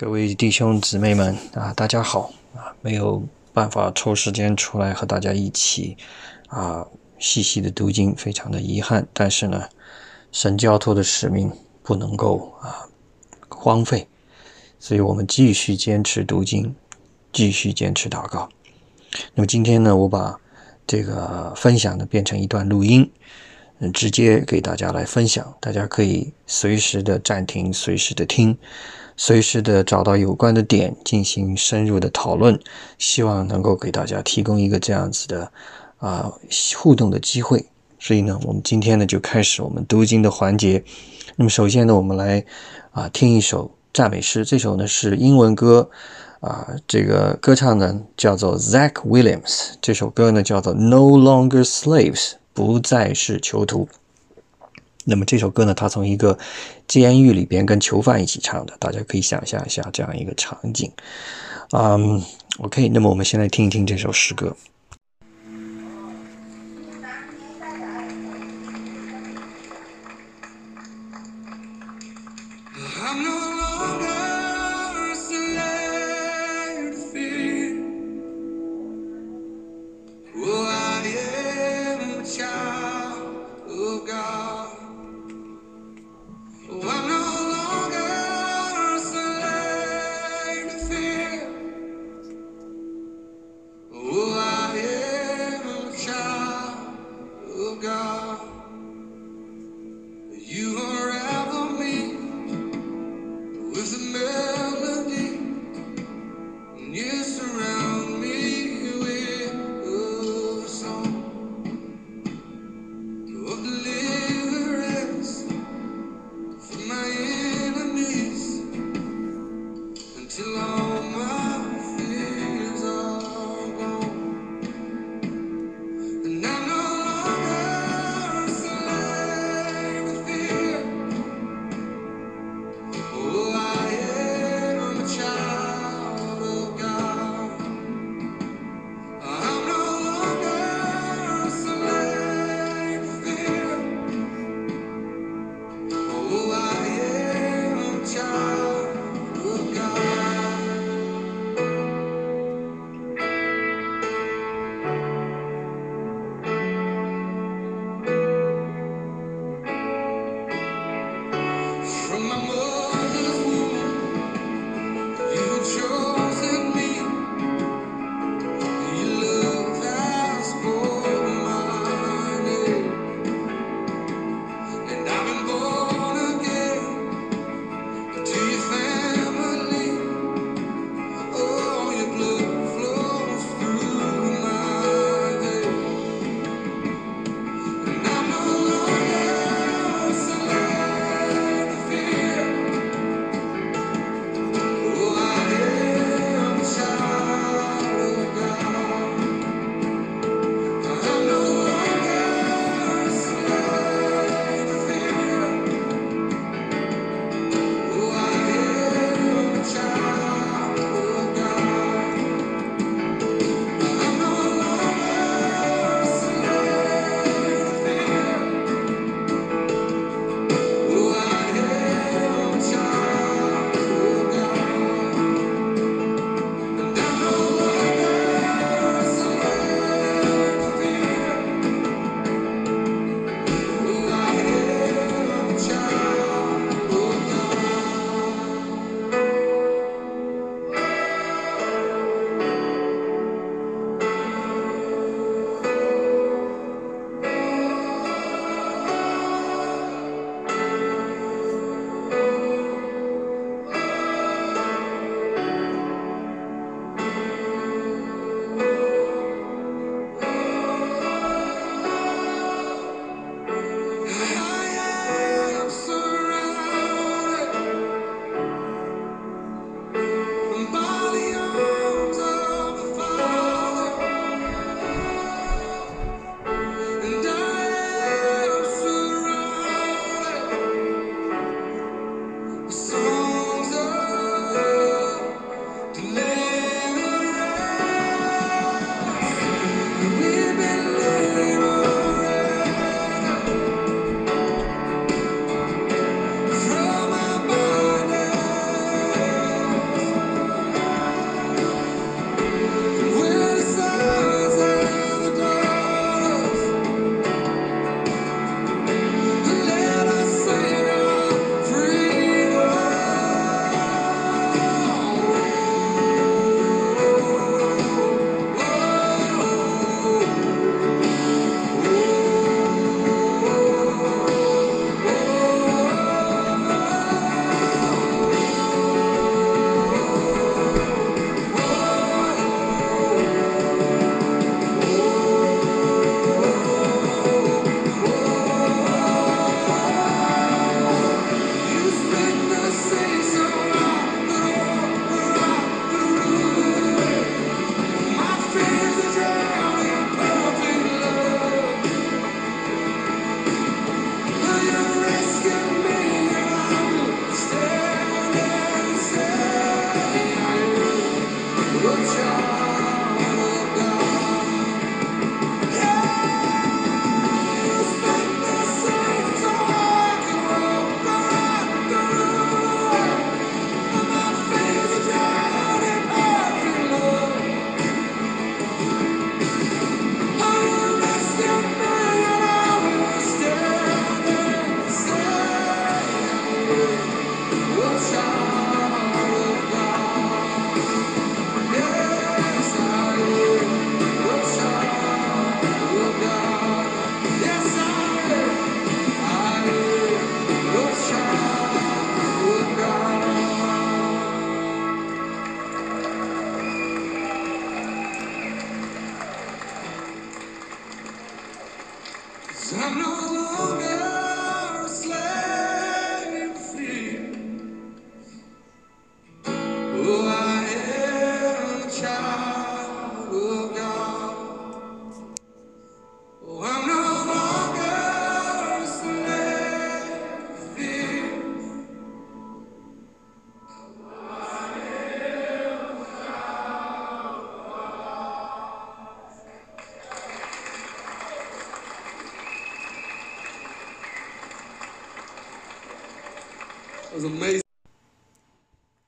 各位弟兄姊妹们啊，大家好啊！没有办法抽时间出来和大家一起啊细细的读经，非常的遗憾。但是呢，神交托的使命不能够啊荒废，所以我们继续坚持读经，继续坚持祷告。那么今天呢，我把这个分享呢变成一段录音，嗯，直接给大家来分享，大家可以随时的暂停，随时的听。随时的找到有关的点进行深入的讨论，希望能够给大家提供一个这样子的啊互动的机会。所以呢，我们今天呢就开始我们读经的环节。那么首先呢，我们来啊听一首赞美诗，这首呢是英文歌啊，这个歌唱呢叫做 Zach Williams，这首歌呢叫做 No Longer Slaves，不再是囚徒。那么这首歌呢，他从一个监狱里边跟囚犯一起唱的，大家可以想象一下这样一个场景。嗯，OK，那么我们先来听一听这首诗歌。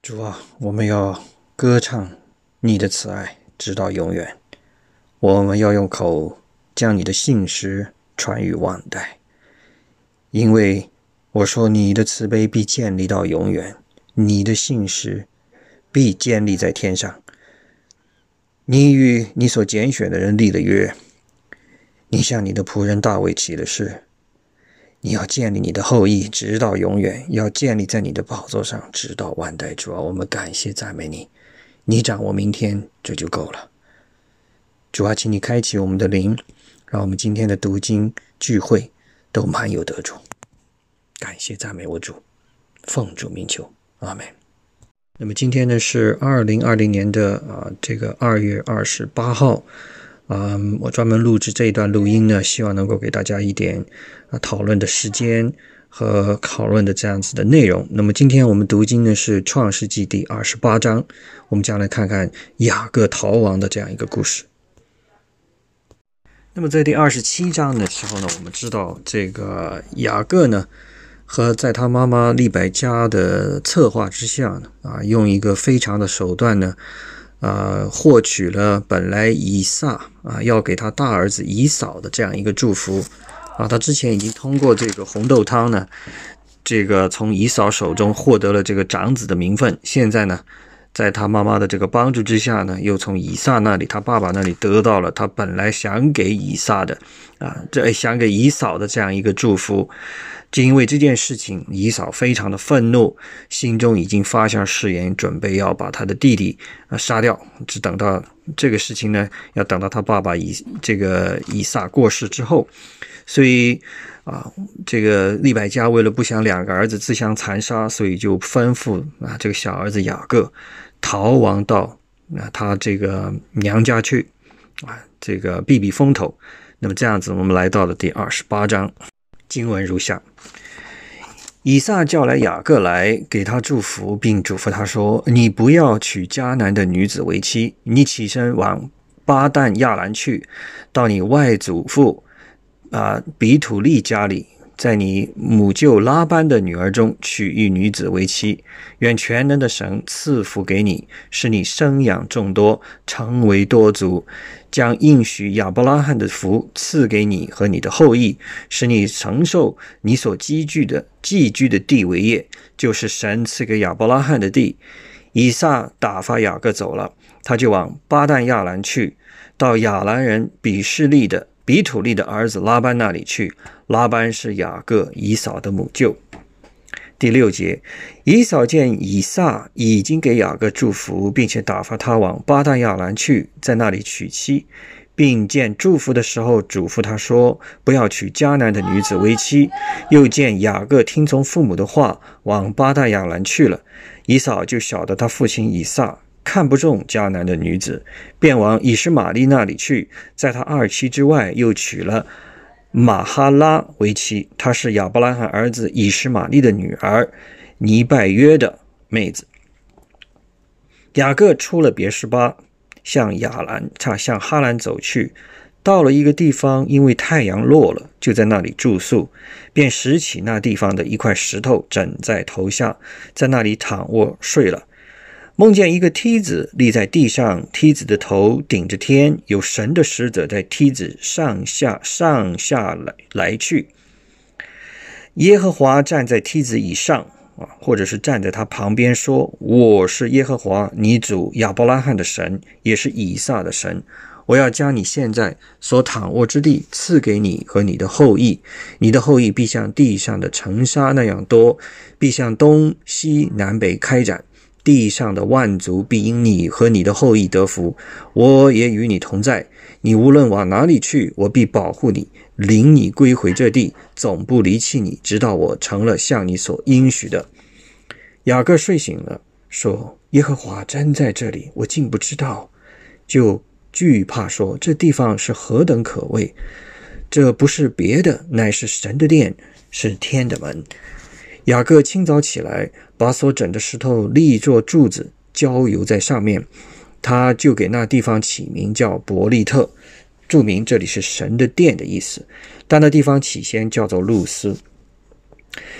主啊，我们要歌唱你的慈爱，直到永远。我们要用口将你的信实传于万代，因为我说你的慈悲必建立到永远，你的信实必建立在天上。你与你所拣选的人立了约，你向你的仆人大卫起了誓。你要建立你的后裔，直到永远；要建立在你的宝座上，直到万代。主啊，我们感谢赞美你，你掌握明天，这就够了。主啊，请你开启我们的灵，让我们今天的读经聚会都满有得主。感谢赞美我主，奉主名求，阿门。那么今天呢是二零二零年的啊这个二月二十八号。嗯，我专门录制这一段录音呢，希望能够给大家一点啊讨论的时间和讨论的这样子的内容。那么今天我们读经呢是创世纪第二十八章，我们将来看看雅各逃亡的这样一个故事。那么在第二十七章的时候呢，我们知道这个雅各呢和在他妈妈利百加的策划之下呢，啊，用一个非常的手段呢。呃，获取了本来以撒啊要给他大儿子以扫的这样一个祝福。啊，他之前已经通过这个红豆汤呢，这个从以扫手中获得了这个长子的名分，现在呢，在他妈妈的这个帮助之下呢，又从以撒那里，他爸爸那里得到了他本来想给以撒的啊，这想给以扫的这样一个祝福。就因为这件事情，以扫非常的愤怒，心中已经发下誓言，准备要把他的弟弟啊杀掉。只等到这个事情呢，要等到他爸爸以这个以撒过世之后，所以啊，这个利百加为了不想两个儿子自相残杀，所以就吩咐啊这个小儿子雅各逃亡到啊他这个娘家去啊，这个避避风头。那么这样子，我们来到了第二十八章。经文如下：以撒叫来雅各来，给他祝福，并嘱咐他说：“你不要娶迦南的女子为妻，你起身往巴旦亚兰去，到你外祖父啊比土利家里。”在你母舅拉班的女儿中娶一女子为妻，愿全能的神赐福给你，使你生养众多，成为多族，将应许亚伯拉罕的福赐给你和你的后裔，使你承受你所积聚的寄居的地为业，就是神赐给亚伯拉罕的地。以撒打发雅各走了，他就往巴旦亚兰去，到亚兰人比士利的。比土利的儿子拉班那里去，拉班是雅各以扫的母舅。第六节，以扫见以撒已经给雅各祝福，并且打发他往巴旦亚兰去，在那里娶妻，并见祝福的时候嘱咐他说：“不要娶迦南的女子为妻。”又见雅各听从父母的话，往巴旦亚兰去了，以扫就晓得他父亲以撒。看不中迦南的女子，便往以实玛利那里去，在他二妻之外，又娶了马哈拉为妻。她是亚伯拉罕儿子以实玛利的女儿，尼拜约的妹子。雅各出了别是巴，向亚兰，他向哈兰走去，到了一个地方，因为太阳落了，就在那里住宿，便拾起那地方的一块石头，枕在头下，在那里躺卧睡了。梦见一个梯子立在地上，梯子的头顶着天，有神的使者在梯子上下上下来来去。耶和华站在梯子以上啊，或者是站在他旁边，说：“我是耶和华，你主亚伯拉罕的神，也是以撒的神。我要将你现在所躺卧之地赐给你和你的后裔，你的后裔必像地上的尘沙那样多，必向东西南北开展。”地上的万族必因你和你的后裔得福，我也与你同在。你无论往哪里去，我必保护你，领你归回这地，总不离弃你，直到我成了像你所应许的。雅各睡醒了，说：“耶和华真在这里，我竟不知道。”就惧怕说：“这地方是何等可畏！这不是别的，乃是神的殿，是天的门。”雅各清早起来，把所整的石头立作柱子，浇油在上面。他就给那地方起名叫伯利特，注明这里是神的殿的意思。但那地方起先叫做路斯。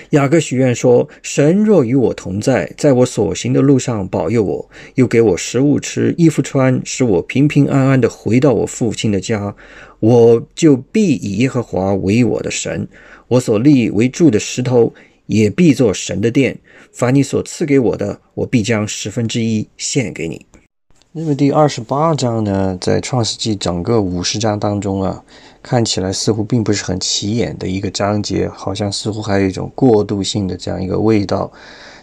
雅各许愿说：“神若与我同在，在我所行的路上保佑我，又给我食物吃、衣服穿，使我平平安安的回到我父亲的家，我就必以耶和华为我的神。我所立为柱的石头，也必做神的殿。凡你所赐给我的，我必将十分之一献给你。”那么第二十八章呢，在创世纪整个五十章当中啊。看起来似乎并不是很起眼的一个章节，好像似乎还有一种过渡性的这样一个味道。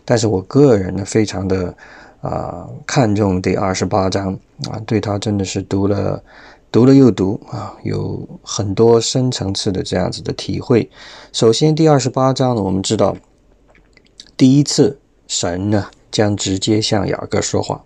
但是我个人呢，非常的啊看重第二十八章啊，对它真的是读了读了又读啊，有很多深层次的这样子的体会。首先，第二十八章呢，我们知道第一次神呢将直接向雅各说话。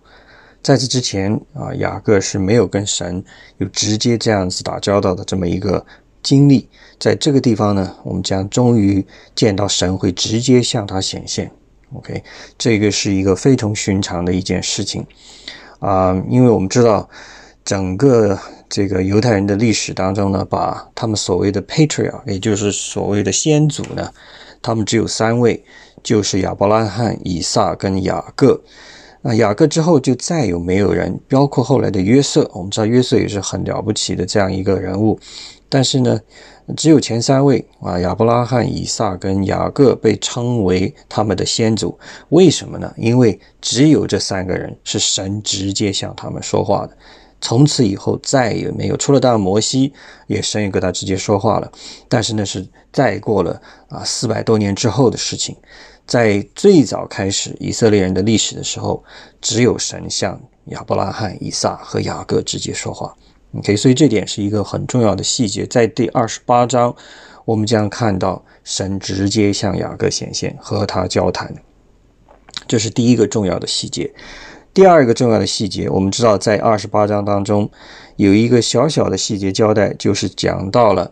在此之前啊，雅各是没有跟神有直接这样子打交道的这么一个经历。在这个地方呢，我们将终于见到神会直接向他显现。OK，这个是一个非同寻常的一件事情啊，因为我们知道整个这个犹太人的历史当中呢，把他们所谓的 patriarch，也就是所谓的先祖呢，他们只有三位，就是亚伯拉罕、以撒跟雅各。啊，雅各之后就再有没有人，包括后来的约瑟。我们知道约瑟也是很了不起的这样一个人物，但是呢，只有前三位啊，亚伯拉罕、以撒跟雅各被称为他们的先祖。为什么呢？因为只有这三个人是神直接向他们说话的，从此以后再也没有，除了当摩西也神也跟他直接说话了，但是那是再过了啊四百多年之后的事情。在最早开始以色列人的历史的时候，只有神向亚伯拉罕、以撒和雅各直接说话。OK，所以这点是一个很重要的细节。在第二十八章，我们将看到神直接向雅各显现，和他交谈。这是第一个重要的细节。第二个重要的细节，我们知道在二十八章当中有一个小小的细节交代，就是讲到了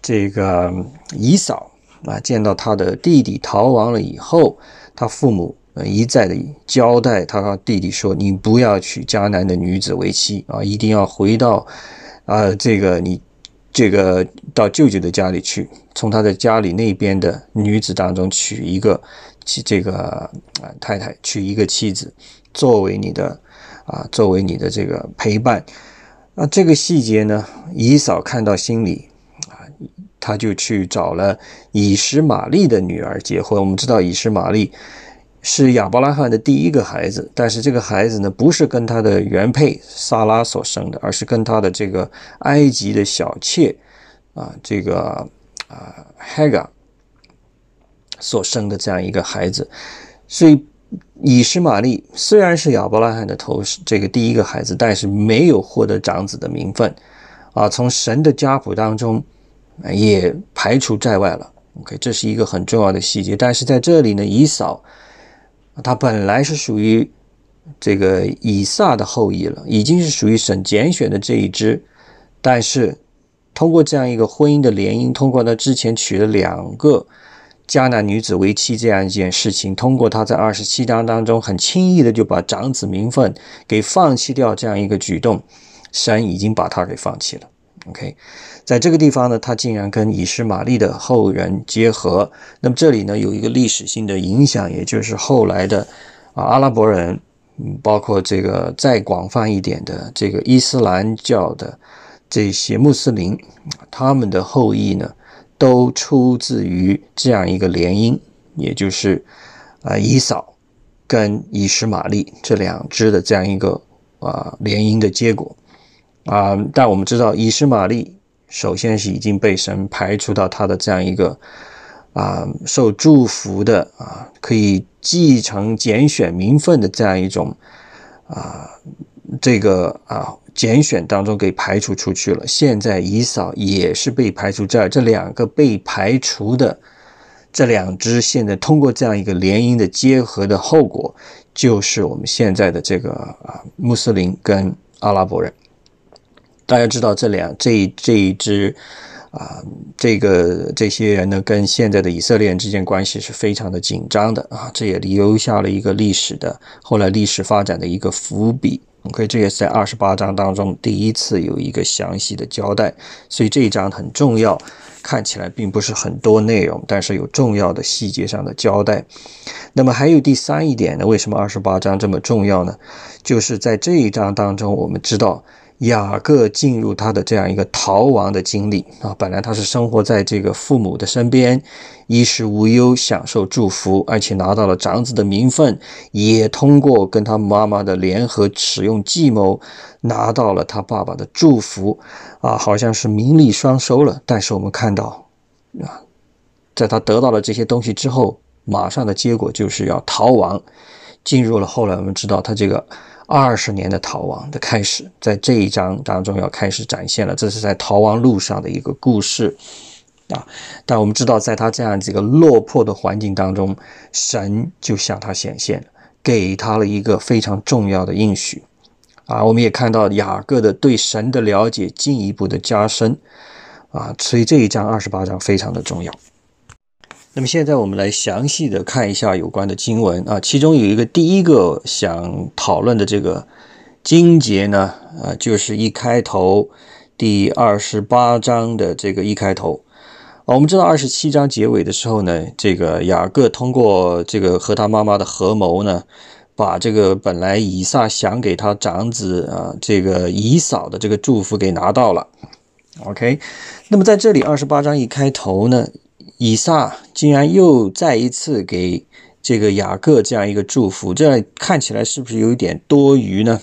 这个姨嫂。啊，见到他的弟弟逃亡了以后，他父母一再的交代他弟弟说：“你不要娶迦南的女子为妻啊，一定要回到啊这个你这个到舅舅的家里去，从他的家里那边的女子当中娶一个妻这个啊太太，娶一个妻子作为你的啊作为你的这个陪伴。那这个细节呢，以嫂看到心里啊。”他就去找了以实玛利的女儿结婚。我们知道以实玛利是亚伯拉罕的第一个孩子，但是这个孩子呢，不是跟他的原配萨拉所生的，而是跟他的这个埃及的小妾啊，这个啊 Hagar 所生的这样一个孩子。所以以实玛利虽然是亚伯拉罕的头，这个第一个孩子，但是没有获得长子的名分啊。从神的家谱当中。也排除在外了。OK，这是一个很重要的细节。但是在这里呢，以扫他本来是属于这个以撒的后裔了，已经是属于神拣选的这一支。但是通过这样一个婚姻的联姻，通过他之前娶了两个迦南女子为妻这样一件事情，通过他在二十七章当中很轻易的就把长子名分给放弃掉这样一个举动，神已经把他给放弃了。OK。在这个地方呢，他竟然跟以实玛利的后人结合。那么这里呢，有一个历史性的影响，也就是后来的啊阿拉伯人，嗯，包括这个再广泛一点的这个伊斯兰教的这些穆斯林，他们的后裔呢，都出自于这样一个联姻，也就是啊以扫跟以实玛利这两支的这样一个啊联姻的结果啊。但我们知道以实玛利。首先是已经被神排除到他的这样一个啊受祝福的啊可以继承拣选名分的这样一种啊这个啊拣选当中给排除出去了。现在以扫也是被排除这儿这两个被排除的这两支，现在通过这样一个联姻的结合的后果，就是我们现在的这个啊穆斯林跟阿拉伯人。大家知道这两这这一支啊，这个这些人呢，跟现在的以色列人之间关系是非常的紧张的啊，这也留下了一个历史的后来历史发展的一个伏笔 OK，这也是在二十八章当中第一次有一个详细的交代，所以这一章很重要。看起来并不是很多内容，但是有重要的细节上的交代。那么还有第三一点呢？为什么二十八章这么重要呢？就是在这一章当中，我们知道。雅各进入他的这样一个逃亡的经历啊，本来他是生活在这个父母的身边，衣食无忧，享受祝福，而且拿到了长子的名分，也通过跟他妈妈的联合使用计谋，拿到了他爸爸的祝福啊，好像是名利双收了。但是我们看到啊，在他得到了这些东西之后，马上的结果就是要逃亡，进入了后来我们知道他这个。二十年的逃亡的开始，在这一章当中要开始展现了。这是在逃亡路上的一个故事啊！但我们知道，在他这样几个落魄的环境当中，神就向他显现，给他了一个非常重要的应许啊！我们也看到雅各的对神的了解进一步的加深啊！所以这一章二十八章非常的重要。那么现在我们来详细的看一下有关的经文啊，其中有一个第一个想讨论的这个经节呢，啊，就是一开头第二十八章的这个一开头，我们知道二十七章结尾的时候呢，这个雅各通过这个和他妈妈的合谋呢，把这个本来以撒想给他长子啊这个以扫的这个祝福给拿到了，OK，那么在这里二十八章一开头呢。以撒竟然又再一次给这个雅各这样一个祝福，这看起来是不是有一点多余呢？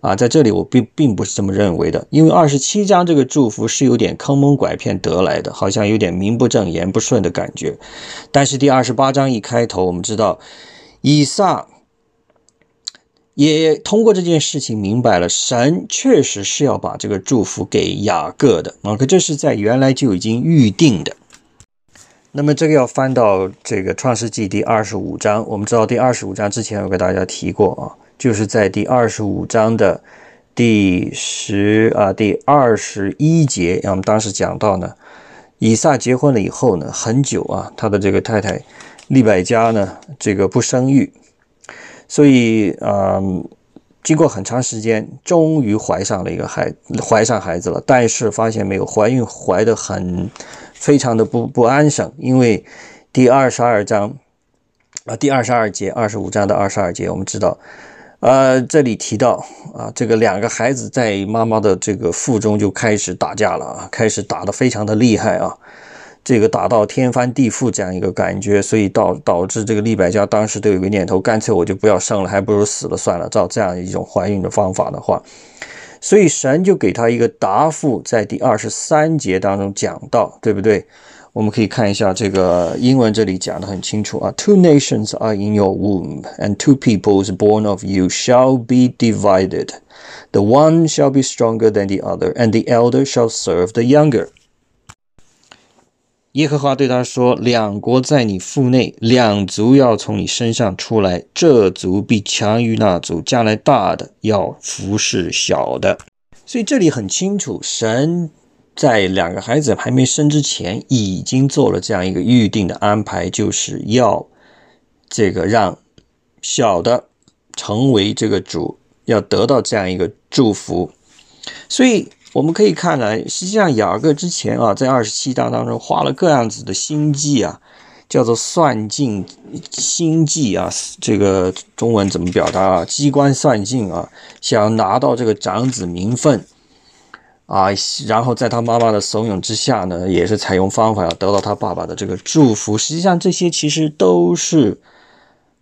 啊，在这里我并并不是这么认为的，因为二十七章这个祝福是有点坑蒙拐骗得来的，好像有点名不正言不顺的感觉。但是第二十八章一开头，我们知道以撒也通过这件事情明白了，神确实是要把这个祝福给雅各的啊，可这是在原来就已经预定的。那么这个要翻到这个创世纪第二十五章，我们知道第二十五章之前我给大家提过啊，就是在第二十五章的第十啊第二十一节，我们当时讲到呢，以撒结婚了以后呢，很久啊，他的这个太太利百加呢，这个不生育，所以啊，经过很长时间，终于怀上了一个孩，怀上孩子了，但是发现没有怀孕，怀的很。非常的不不安生，因为第二十二章啊，第二十二节，二十五章的二十二节，我们知道，呃，这里提到啊，这个两个孩子在妈妈的这个腹中就开始打架了啊，开始打得非常的厉害啊，这个打到天翻地覆这样一个感觉，所以导导致这个利百加当时都有个念头，干脆我就不要生了，还不如死了算了。照这样一种怀孕的方法的话。所以神就给他一个答复，在第二十三节当中讲到，对不对？我们可以看一下这个英文，这里讲的很清楚啊。Two nations are in your womb, and two peoples born of you shall be divided. The one shall be stronger than the other, and the elder shall serve the younger. 耶和华对他说：“两国在你腹内，两族要从你身上出来。这族必强于那族，将来大的要服侍小的。”所以这里很清楚，神在两个孩子还没生之前，已经做了这样一个预定的安排，就是要这个让小的成为这个主，要得到这样一个祝福。所以。我们可以看来，实际上雅各之前啊，在二十七章当中花了各样子的心计啊，叫做算尽心计啊，这个中文怎么表达啊？机关算尽啊，想拿到这个长子名分啊，然后在他妈妈的怂恿之下呢，也是采用方法要得到他爸爸的这个祝福。实际上这些其实都是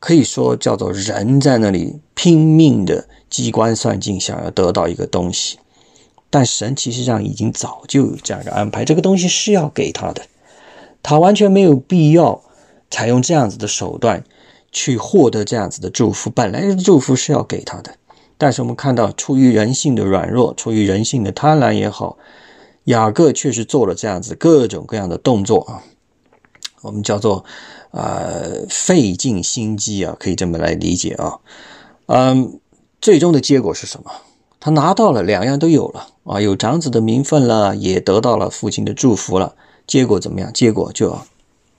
可以说叫做人在那里拼命的机关算尽，想要得到一个东西。但神其实上已经早就有这样一个安排，这个东西是要给他的，他完全没有必要采用这样子的手段去获得这样子的祝福。本来祝福是要给他的，但是我们看到出于人性的软弱，出于人性的贪婪也好，雅各确实做了这样子各种各样的动作啊，我们叫做呃费尽心机啊，可以这么来理解啊。嗯，最终的结果是什么？他拿到了两样都有了啊，有长子的名分了，也得到了父亲的祝福了。结果怎么样？结果就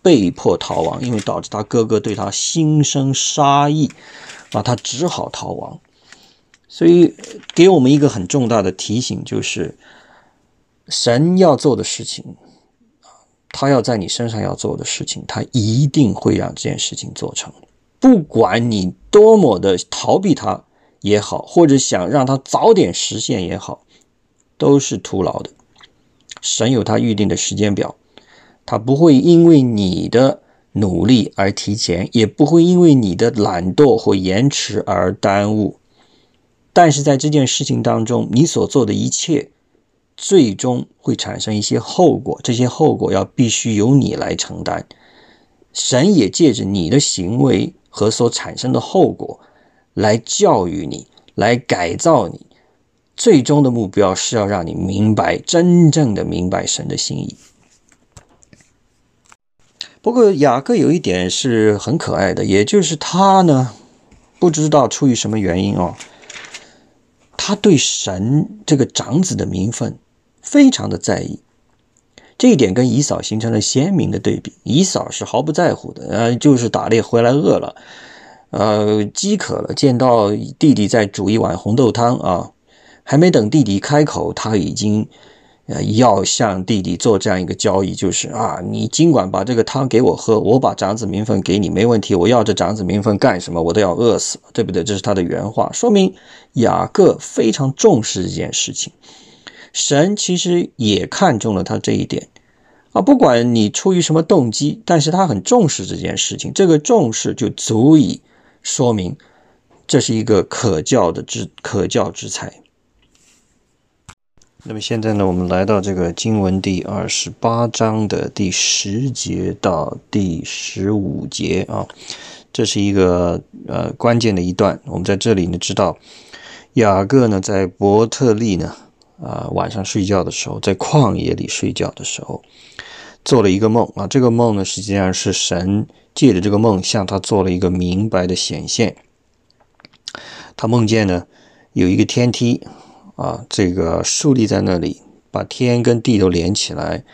被迫逃亡，因为导致他哥哥对他心生杀意，啊，他只好逃亡。所以给我们一个很重大的提醒，就是神要做的事情，他要在你身上要做的事情，他一定会让这件事情做成，不管你多么的逃避他也好，或者想让他早点实现也好，都是徒劳的。神有他预定的时间表，他不会因为你的努力而提前，也不会因为你的懒惰或延迟而耽误。但是在这件事情当中，你所做的一切，最终会产生一些后果，这些后果要必须由你来承担。神也借着你的行为和所产生的后果，来教育你，来改造你。最终的目标是要让你明白，真正的明白神的心意。不过雅各有一点是很可爱的，也就是他呢，不知道出于什么原因哦。他对神这个长子的名分非常的在意，这一点跟姨嫂形成了鲜明的对比。姨嫂是毫不在乎的，呃，就是打猎回来饿了，呃，饥渴了，见到弟弟在煮一碗红豆汤啊，还没等弟弟开口，他已经。呃，要向弟弟做这样一个交易，就是啊，你尽管把这个汤给我喝，我把长子名分给你，没问题。我要这长子名分干什么？我都要饿死，对不对？这是他的原话，说明雅各非常重视这件事情。神其实也看中了他这一点啊，不管你出于什么动机，但是他很重视这件事情。这个重视就足以说明这是一个可教的之可教之才。那么现在呢，我们来到这个经文第二十八章的第十节到第十五节啊，这是一个呃关键的一段。我们在这里呢知道，雅各呢在伯特利呢啊晚上睡觉的时候，在旷野里睡觉的时候，做了一个梦啊。这个梦呢实际上是神借着这个梦向他做了一个明白的显现。他梦见呢有一个天梯。啊，这个竖立在那里，把天跟地都连起来，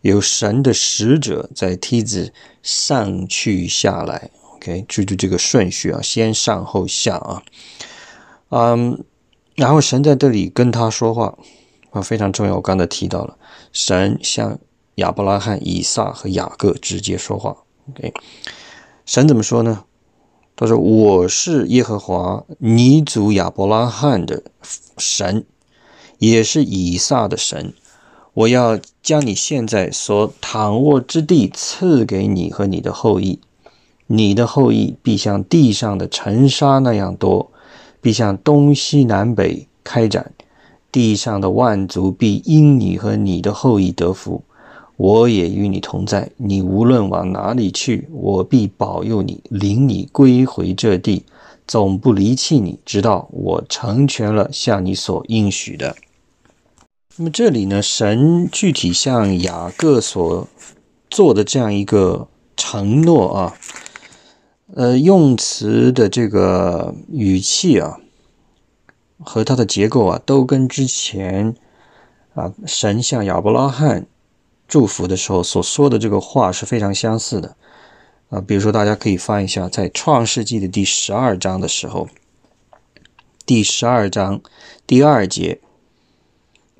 有神的使者在梯子上去下来。OK，记住这个顺序啊，先上后下啊。嗯，然后神在这里跟他说话啊，非常重要。我刚才提到了，神向亚伯拉罕、以撒和雅各直接说话。OK，神怎么说呢？他说：“我是耶和华，你祖亚伯拉罕的神，也是以撒的神。我要将你现在所躺卧之地赐给你和你的后裔，你的后裔必像地上的尘沙那样多，必向东西南北开展。地上的万族必因你和你的后裔得福。”我也与你同在，你无论往哪里去，我必保佑你，领你归回这地，总不离弃你，直到我成全了向你所应许的。那么这里呢，神具体向雅各所做的这样一个承诺啊，呃，用词的这个语气啊，和它的结构啊，都跟之前啊，神向亚伯拉罕。祝福的时候所说的这个话是非常相似的啊，比如说大家可以翻一下，在创世纪的第十二章的时候，第十二章第二节、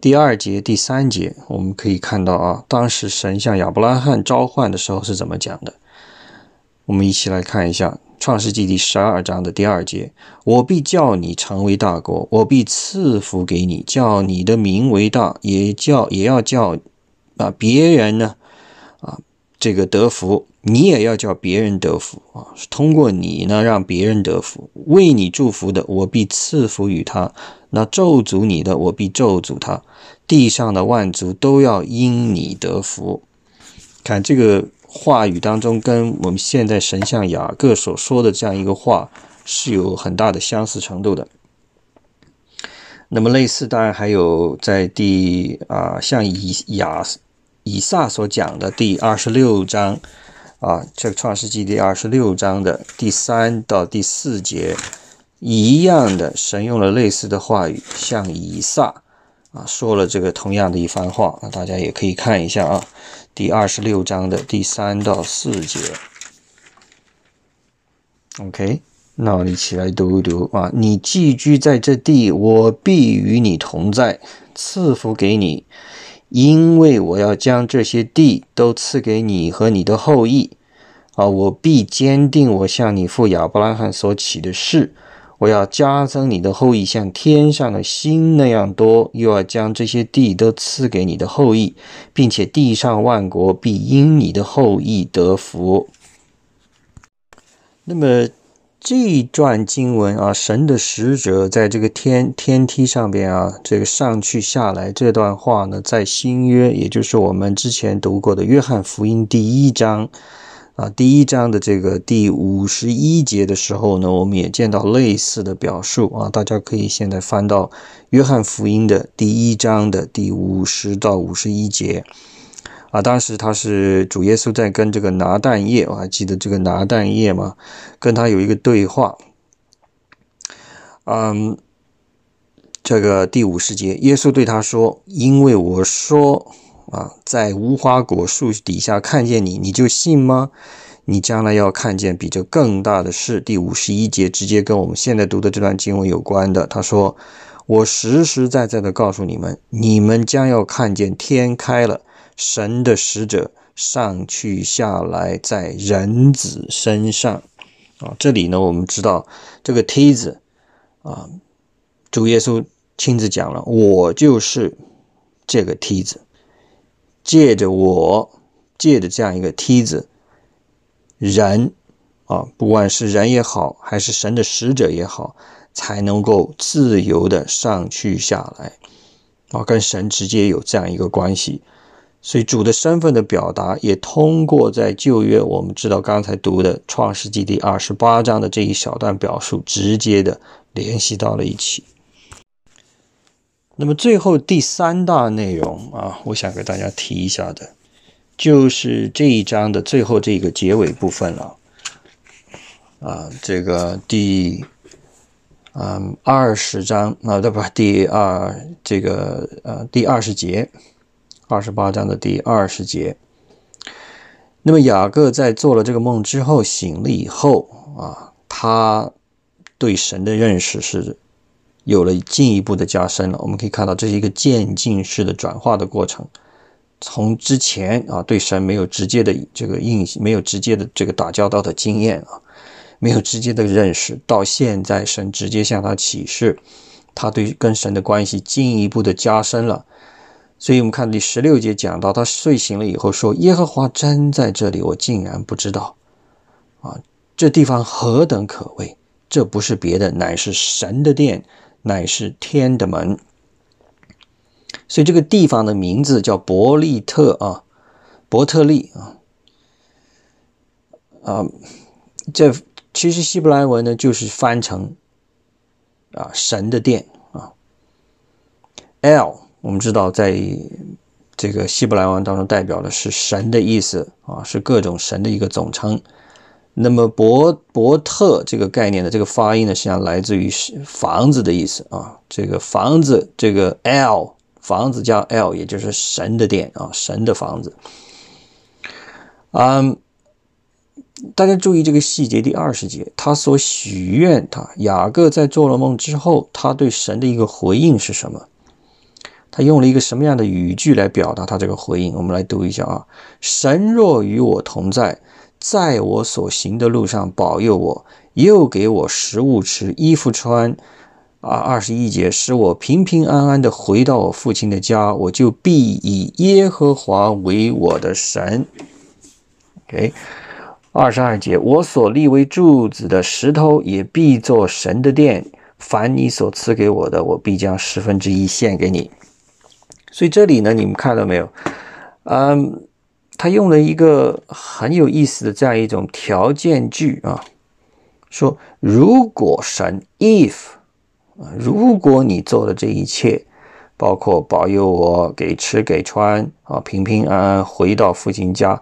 第二节、第三节，我们可以看到啊，当时神向亚伯拉罕召唤的时候是怎么讲的？我们一起来看一下创世纪第十二章的第二节：“我必叫你成为大国，我必赐福给你，叫你的名为大，也叫也要叫。”啊，别人呢，啊，这个得福，你也要叫别人得福啊。通过你呢，让别人得福。为你祝福的，我必赐福于他；那咒诅你的，我必咒诅他。地上的万族都要因你得福。看这个话语当中，跟我们现在神像雅各所说的这样一个话是有很大的相似程度的。那么类似，当然还有在第啊，像以雅。以撒所讲的第二十六章啊，这个创世纪第二十六章的第三到第四节一样的，神用了类似的话语，向以撒啊说了这个同样的一番话啊，大家也可以看一下啊，第二十六章的第三到四节。OK，那你起来读一读啊！你寄居在这地，我必与你同在，赐福给你，因为我要将这些地都赐给你和你的后裔啊！我必坚定我向你父亚伯拉罕所起的誓，我要加增你的后裔像天上的星那样多，又要将这些地都赐给你的后裔，并且地上万国必因你的后裔得福。那么。这一段经文啊，神的使者在这个天天梯上边啊，这个上去下来这段话呢，在新约，也就是我们之前读过的约翰福音第一章啊，第一章的这个第五十一节的时候呢，我们也见到类似的表述啊，大家可以现在翻到约翰福音的第一章的第五十到五十一节。啊，当时他是主耶稣在跟这个拿蛋液，我还记得这个拿蛋液嘛，跟他有一个对话。嗯，这个第五十节，耶稣对他说：“因为我说啊，在无花果树底下看见你，你就信吗？你将来要看见比这更大的事。”第五十一节直接跟我们现在读的这段经文有关的。他说：“我实实在在的告诉你们，你们将要看见天开了。”神的使者上去下来在人子身上。啊，这里呢，我们知道这个梯子啊，主耶稣亲自讲了，我就是这个梯子，借着我借着这样一个梯子，人啊，不管是人也好，还是神的使者也好，才能够自由的上去下来。啊，跟神直接有这样一个关系。所以主的身份的表达，也通过在旧约，我们知道刚才读的创世纪第二十八章的这一小段表述，直接的联系到了一起。那么最后第三大内容啊，我想给大家提一下的，就是这一章的最后这个结尾部分了。啊，这个第嗯二十章啊，对吧？第二这个呃第二十节。二十八章的第二十节。那么雅各在做了这个梦之后醒了以后啊，他对神的认识是有了进一步的加深了。我们可以看到，这是一个渐进式的转化的过程。从之前啊，对神没有直接的这个印，没有直接的这个打交道的经验啊，没有直接的认识，到现在神直接向他启示，他对跟神的关系进一步的加深了。所以我们看第十六节讲到，他睡醒了以后说：“耶和华真在这里，我竟然不知道。啊，这地方何等可畏！这不是别的，乃是神的殿，乃是天的门。所以这个地方的名字叫伯利特啊，伯特利啊，啊，这其实希伯来文呢就是翻成啊神的殿啊，L。我们知道，在这个希伯来文当中，代表的是神的意思啊，是各种神的一个总称。那么伯伯特这个概念的这个发音呢，实际上来自于房子的意思啊。这个房子，这个 L 房子加 L，也就是神的殿啊，神的房子。嗯，大家注意这个细节，第二十节，他所许愿，他雅各在做了梦之后，他对神的一个回应是什么？他用了一个什么样的语句来表达他这个回应？我们来读一下啊：“神若与我同在，在我所行的路上保佑我，又给我食物吃，衣服穿。”啊，二十一节，使我平平安安的回到我父亲的家，我就必以耶和华为我的神。OK，二十二节，我所立为柱子的石头也必做神的殿。凡你所赐给我的，我必将十分之一献给你。所以这里呢，你们看到没有？嗯，他用了一个很有意思的这样一种条件句啊，说如果神 if 啊，如果你做的这一切，包括保佑我给吃给穿啊，平平安安回到父亲家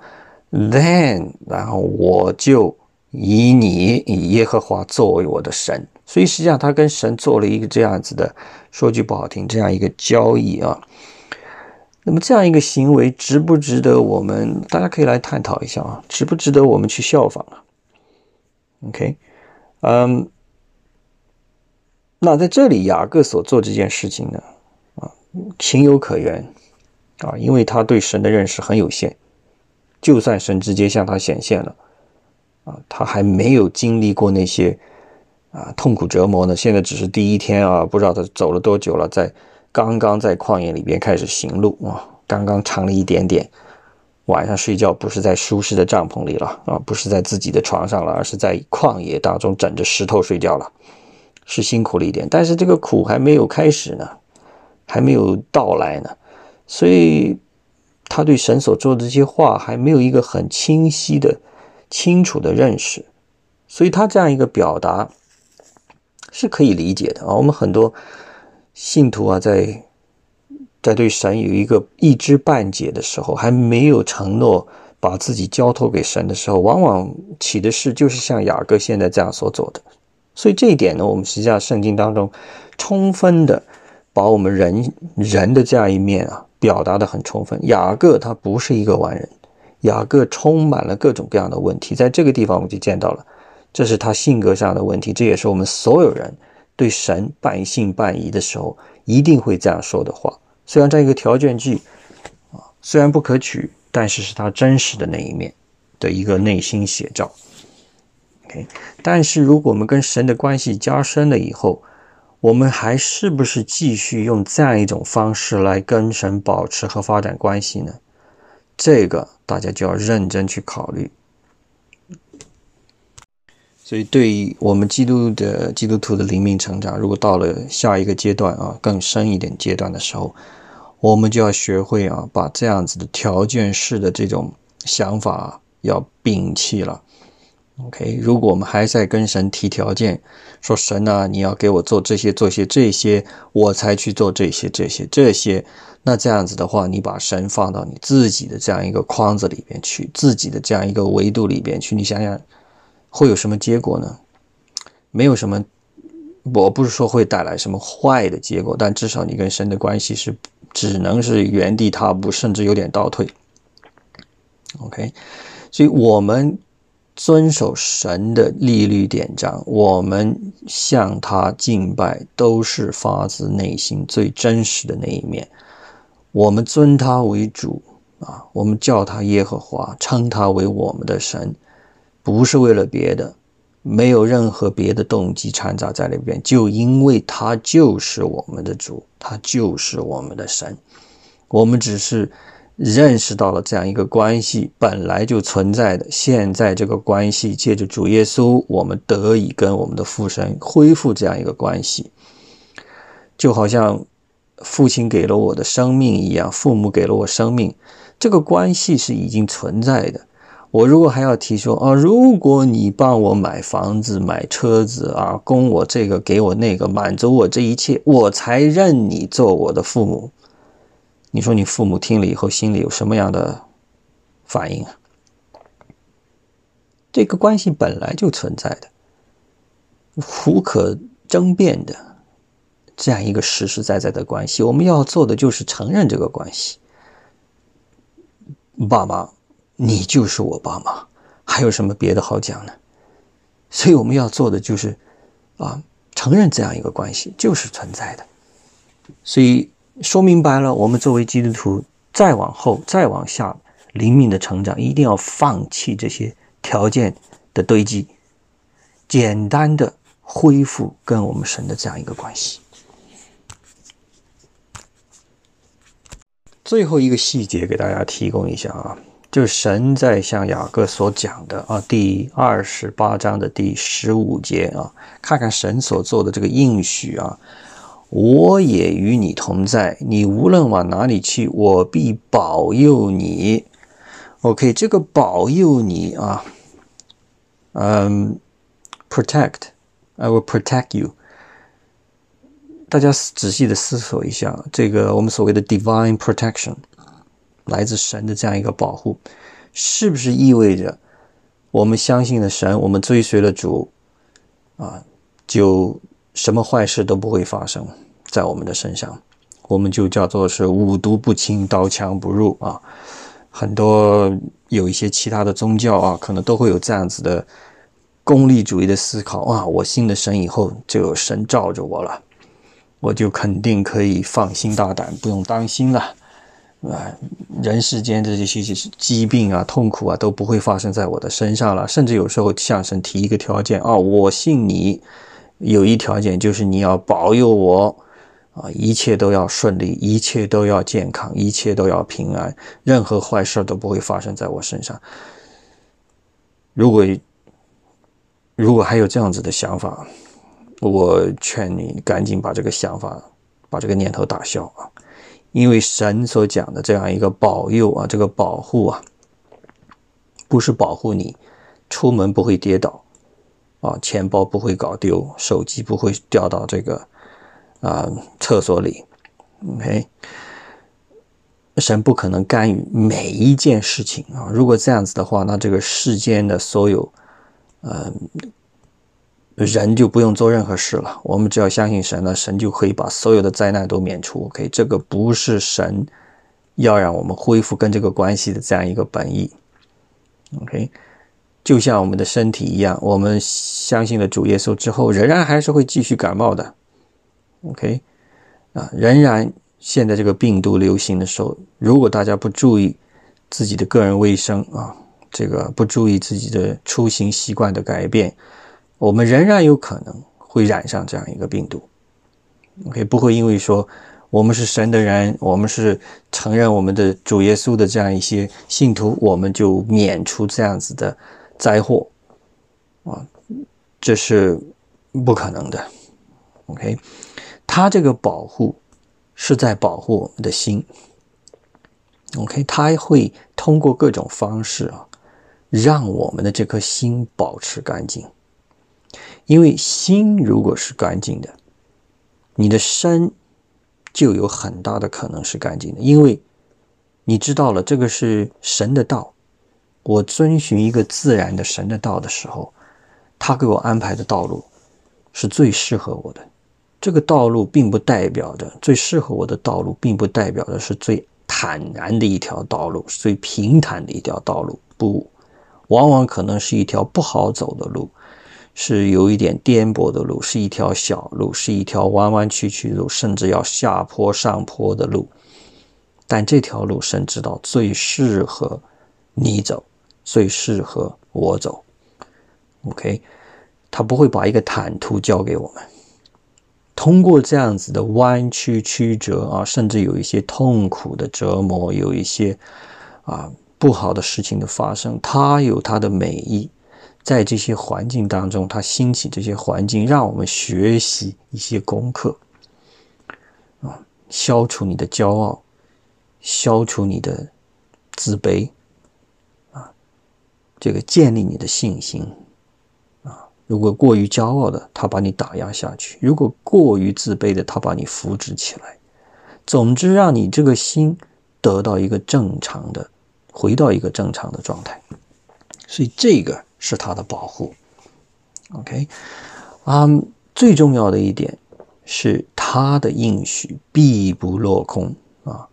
，then 然后我就以你以耶和华作为我的神。所以实际上他跟神做了一个这样子的，说句不好听，这样一个交易啊。那么这样一个行为值不值得我们？大家可以来探讨一下啊，值不值得我们去效仿啊？OK，嗯，那在这里雅各所做这件事情呢，啊，情有可原啊，因为他对神的认识很有限，就算神直接向他显现了，啊，他还没有经历过那些啊痛苦折磨呢。现在只是第一天啊，不知道他走了多久了，在刚刚在旷野里边开始行路啊，刚刚长了一点点。晚上睡觉不是在舒适的帐篷里了啊，不是在自己的床上了，而是在旷野当中枕着石头睡觉了，是辛苦了一点。但是这个苦还没有开始呢，还没有到来呢，所以他对神所说的这些话还没有一个很清晰的、清楚的认识，所以他这样一个表达是可以理解的啊。我们很多信徒啊，在。在对神有一个一知半解的时候，还没有承诺把自己交托给神的时候，往往起的事就是像雅各现在这样所做的。所以这一点呢，我们实际上圣经当中充分的把我们人人的这样一面啊表达的很充分。雅各他不是一个完人，雅各充满了各种各样的问题。在这个地方我们就见到了，这是他性格上的问题，这也是我们所有人对神半信半疑的时候一定会这样说的话。虽然这样一个条件句，啊，虽然不可取，但是是他真实的那一面的一个内心写照。OK，但是如果我们跟神的关系加深了以后，我们还是不是继续用这样一种方式来跟神保持和发展关系呢？这个大家就要认真去考虑。所以，对于我们基督的基督徒的灵命成长，如果到了下一个阶段啊，更深一点阶段的时候，我们就要学会啊，把这样子的条件式的这种想法要摒弃了。OK，如果我们还在跟神提条件，说神啊，你要给我做这些、做些这些，我才去做这些、这些、这些，那这样子的话，你把神放到你自己的这样一个框子里边去，自己的这样一个维度里边去，你想想。会有什么结果呢？没有什么，我不是说会带来什么坏的结果，但至少你跟神的关系是只能是原地踏步，甚至有点倒退。OK，所以我们遵守神的利率典章，我们向他敬拜，都是发自内心最真实的那一面。我们尊他为主啊，我们叫他耶和华，称他为我们的神。不是为了别的，没有任何别的动机掺杂在里边，就因为他就是我们的主，他就是我们的神，我们只是认识到了这样一个关系本来就存在的，现在这个关系借着主耶稣，我们得以跟我们的父神恢复这样一个关系，就好像父亲给了我的生命一样，父母给了我生命，这个关系是已经存在的。我如果还要提说啊，如果你帮我买房子、买车子啊，供我这个、给我那个，满足我这一切，我才认你做我的父母。你说你父母听了以后心里有什么样的反应啊？这个关系本来就存在的，无可争辩的这样一个实实在在的关系，我们要做的就是承认这个关系，爸妈。你就是我爸妈，还有什么别的好讲呢？所以我们要做的就是，啊，承认这样一个关系就是存在的。所以说明白了，我们作为基督徒，再往后、再往下，灵敏的成长，一定要放弃这些条件的堆积，简单的恢复跟我们神的这样一个关系。最后一个细节给大家提供一下啊。就神在向雅各所讲的啊，第二十八章的第十五节啊，看看神所做的这个应许啊，我也与你同在，你无论往哪里去，我必保佑你。OK，这个保佑你啊，嗯，protect，I will protect you。大家仔细的思索一下，这个我们所谓的 divine protection。来自神的这样一个保护，是不是意味着我们相信了神，我们追随了主，啊，就什么坏事都不会发生在我们的身上？我们就叫做是五毒不侵，刀枪不入啊。很多有一些其他的宗教啊，可能都会有这样子的功利主义的思考啊，我信了神以后，就有神罩着我了，我就肯定可以放心大胆，不用担心了。啊，人世间这些疾病啊、痛苦啊都不会发生在我的身上了。甚至有时候向神提一个条件啊，我信你，有一条件就是你要保佑我啊，一切都要顺利，一切都要健康，一切都要平安，任何坏事都不会发生在我身上。如果如果还有这样子的想法，我劝你赶紧把这个想法、把这个念头打消啊。因为神所讲的这样一个保佑啊，这个保护啊，不是保护你出门不会跌倒啊，钱包不会搞丢，手机不会掉到这个啊厕所里。OK，神不可能干预每一件事情啊。如果这样子的话，那这个世间的所有，呃。人就不用做任何事了，我们只要相信神了，神就可以把所有的灾难都免除。OK，这个不是神要让我们恢复跟这个关系的这样一个本意。OK，就像我们的身体一样，我们相信了主耶稣之后，仍然还是会继续感冒的。OK，啊，仍然现在这个病毒流行的时候，如果大家不注意自己的个人卫生啊，这个不注意自己的出行习惯的改变。我们仍然有可能会染上这样一个病毒，OK，不会因为说我们是神的人，我们是承认我们的主耶稣的这样一些信徒，我们就免除这样子的灾祸。啊，这是不可能的，OK，他这个保护是在保护我们的心，OK，他会通过各种方式啊，让我们的这颗心保持干净。因为心如果是干净的，你的身就有很大的可能是干净的。因为你知道了这个是神的道，我遵循一个自然的神的道的时候，他给我安排的道路是最适合我的。这个道路并不代表着最适合我的道路，并不代表的是最坦然的一条道路，是最平坦的一条道路。不，往往可能是一条不好走的路。是有一点颠簸的路，是一条小路，是一条弯弯曲曲的路，甚至要下坡上坡的路。但这条路，神知道最适合你走，最适合我走。OK，他不会把一个坦途交给我们。通过这样子的弯曲曲折啊，甚至有一些痛苦的折磨，有一些啊不好的事情的发生，他有他的美意。在这些环境当中，他兴起这些环境，让我们学习一些功课，啊，消除你的骄傲，消除你的自卑，啊，这个建立你的信心，啊，如果过于骄傲的，他把你打压下去；如果过于自卑的，他把你扶植起来。总之，让你这个心得到一个正常的，回到一个正常的状态。所以这个。是他的保护，OK，啊，最重要的一点是他的应许必不落空啊，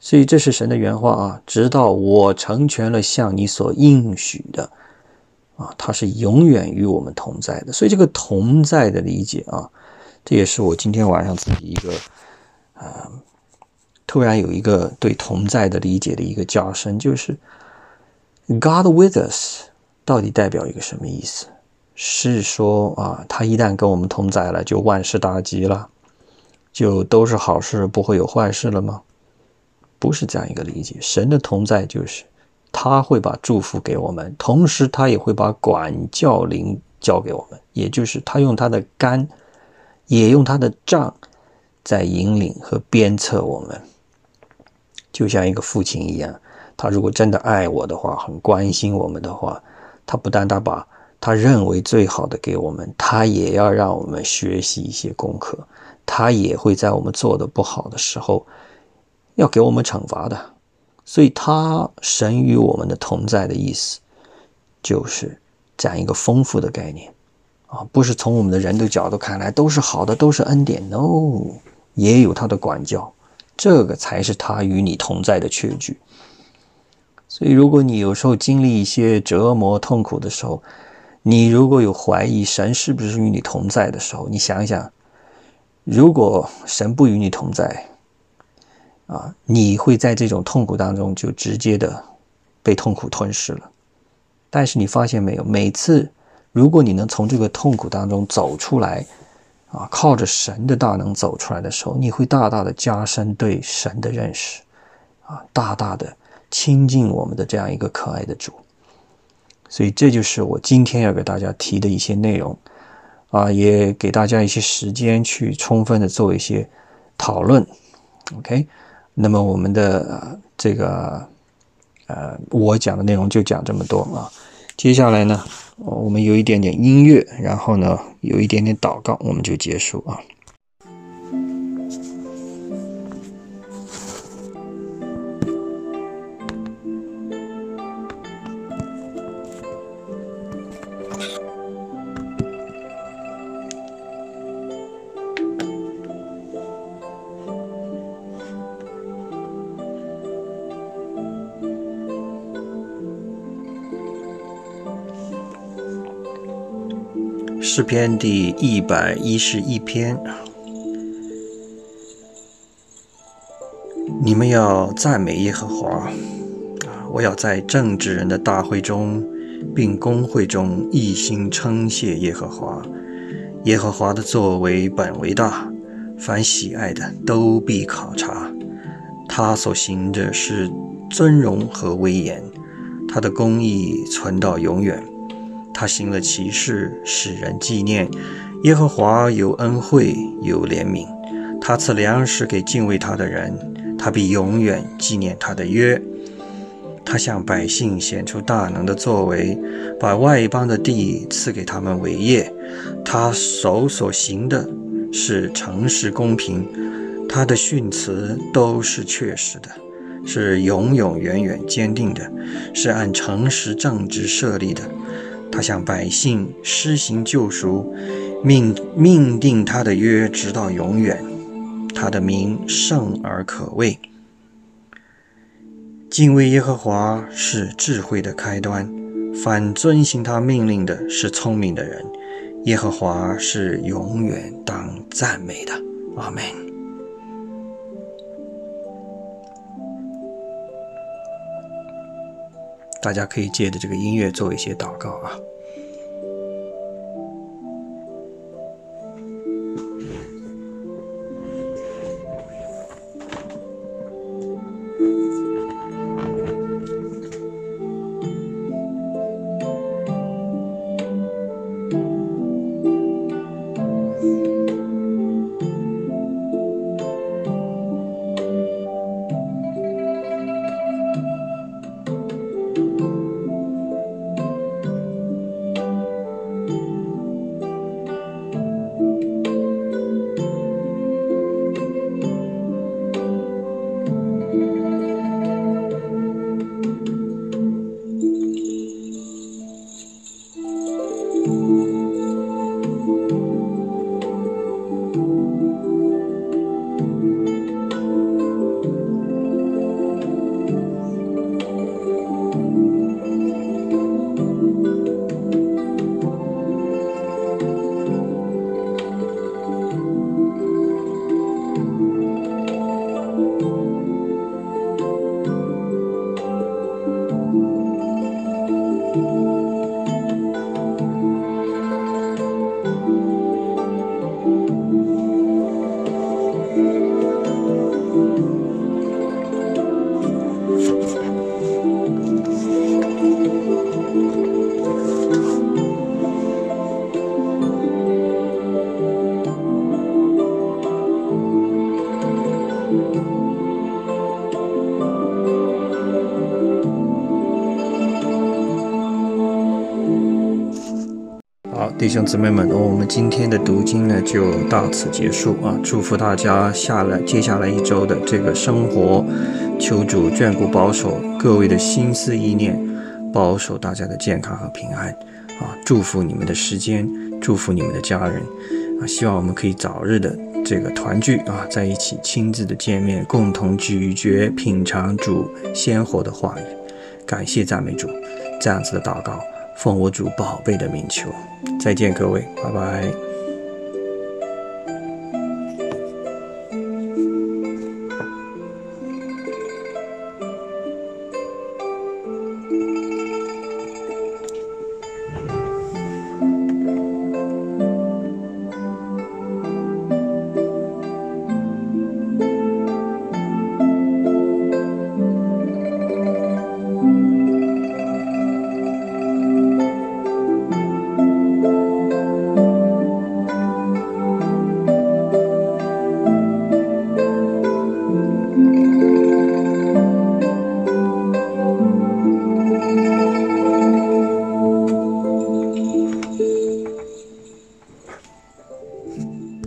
所以这是神的原话啊，直到我成全了向你所应许的啊，他是永远与我们同在的。所以这个同在的理解啊，这也是我今天晚上自己一个啊，突然有一个对同在的理解的一个加深，就是 God with us。到底代表一个什么意思？是说啊，他一旦跟我们同在了，就万事大吉了，就都是好事，不会有坏事了吗？不是这样一个理解。神的同在就是他会把祝福给我们，同时他也会把管教灵交给我们，也就是他用他的肝，也用他的杖，在引领和鞭策我们，就像一个父亲一样。他如果真的爱我的话，很关心我们的话。他不但他把他认为最好的给我们，他也要让我们学习一些功课，他也会在我们做的不好的时候，要给我们惩罚的。所以，他神与我们的同在的意思，就是这样一个丰富的概念啊，不是从我们的人的角度看来都是好的，都是恩典。No，也有他的管教，这个才是他与你同在的确据。所以，如果你有时候经历一些折磨、痛苦的时候，你如果有怀疑神是不是与你同在的时候，你想想，如果神不与你同在，啊，你会在这种痛苦当中就直接的被痛苦吞噬了。但是你发现没有，每次如果你能从这个痛苦当中走出来，啊，靠着神的大能走出来的时候，你会大大的加深对神的认识，啊，大大的亲近我们的这样一个可爱的主。所以这就是我今天要给大家提的一些内容，啊，也给大家一些时间去充分的做一些讨论，OK。那么我们的这个呃，我讲的内容就讲这么多啊。接下来呢，我们有一点点音乐，然后呢，有一点点祷告，我们就结束啊。诗篇第一百一十一篇，你们要赞美耶和华！我要在政治人的大会中，并公会中一心称谢耶和华。耶和华的作为本为大，凡喜爱的都必考察。他所行的是尊荣和威严，他的公义存到永远。他行了奇事，使人纪念。耶和华有恩惠，有怜悯。他赐粮食给敬畏他的人，他必永远纪念他的约。他向百姓显出大能的作为，把外邦的地赐给他们为业。他手所行的是诚实公平，他的训词都是确实的，是永永远远坚定的，是按诚实正直设立的。他向百姓施行救赎，命命定他的约直到永远。他的名圣而可畏。敬畏耶和华是智慧的开端，反遵行他命令的是聪明的人。耶和华是永远当赞美的。阿门。大家可以借着这个音乐做一些祷告啊。弟兄姊妹们，我们今天的读经呢就到此结束啊！祝福大家下来接下来一周的这个生活，求主眷顾保守各位的心思意念，保守大家的健康和平安啊！祝福你们的时间，祝福你们的家人啊！希望我们可以早日的这个团聚啊，在一起亲自的见面，共同咀嚼品尝主鲜活的话语，感谢赞美主，这样子的祷告。奉我主宝贝的名求。再见，各位，拜拜。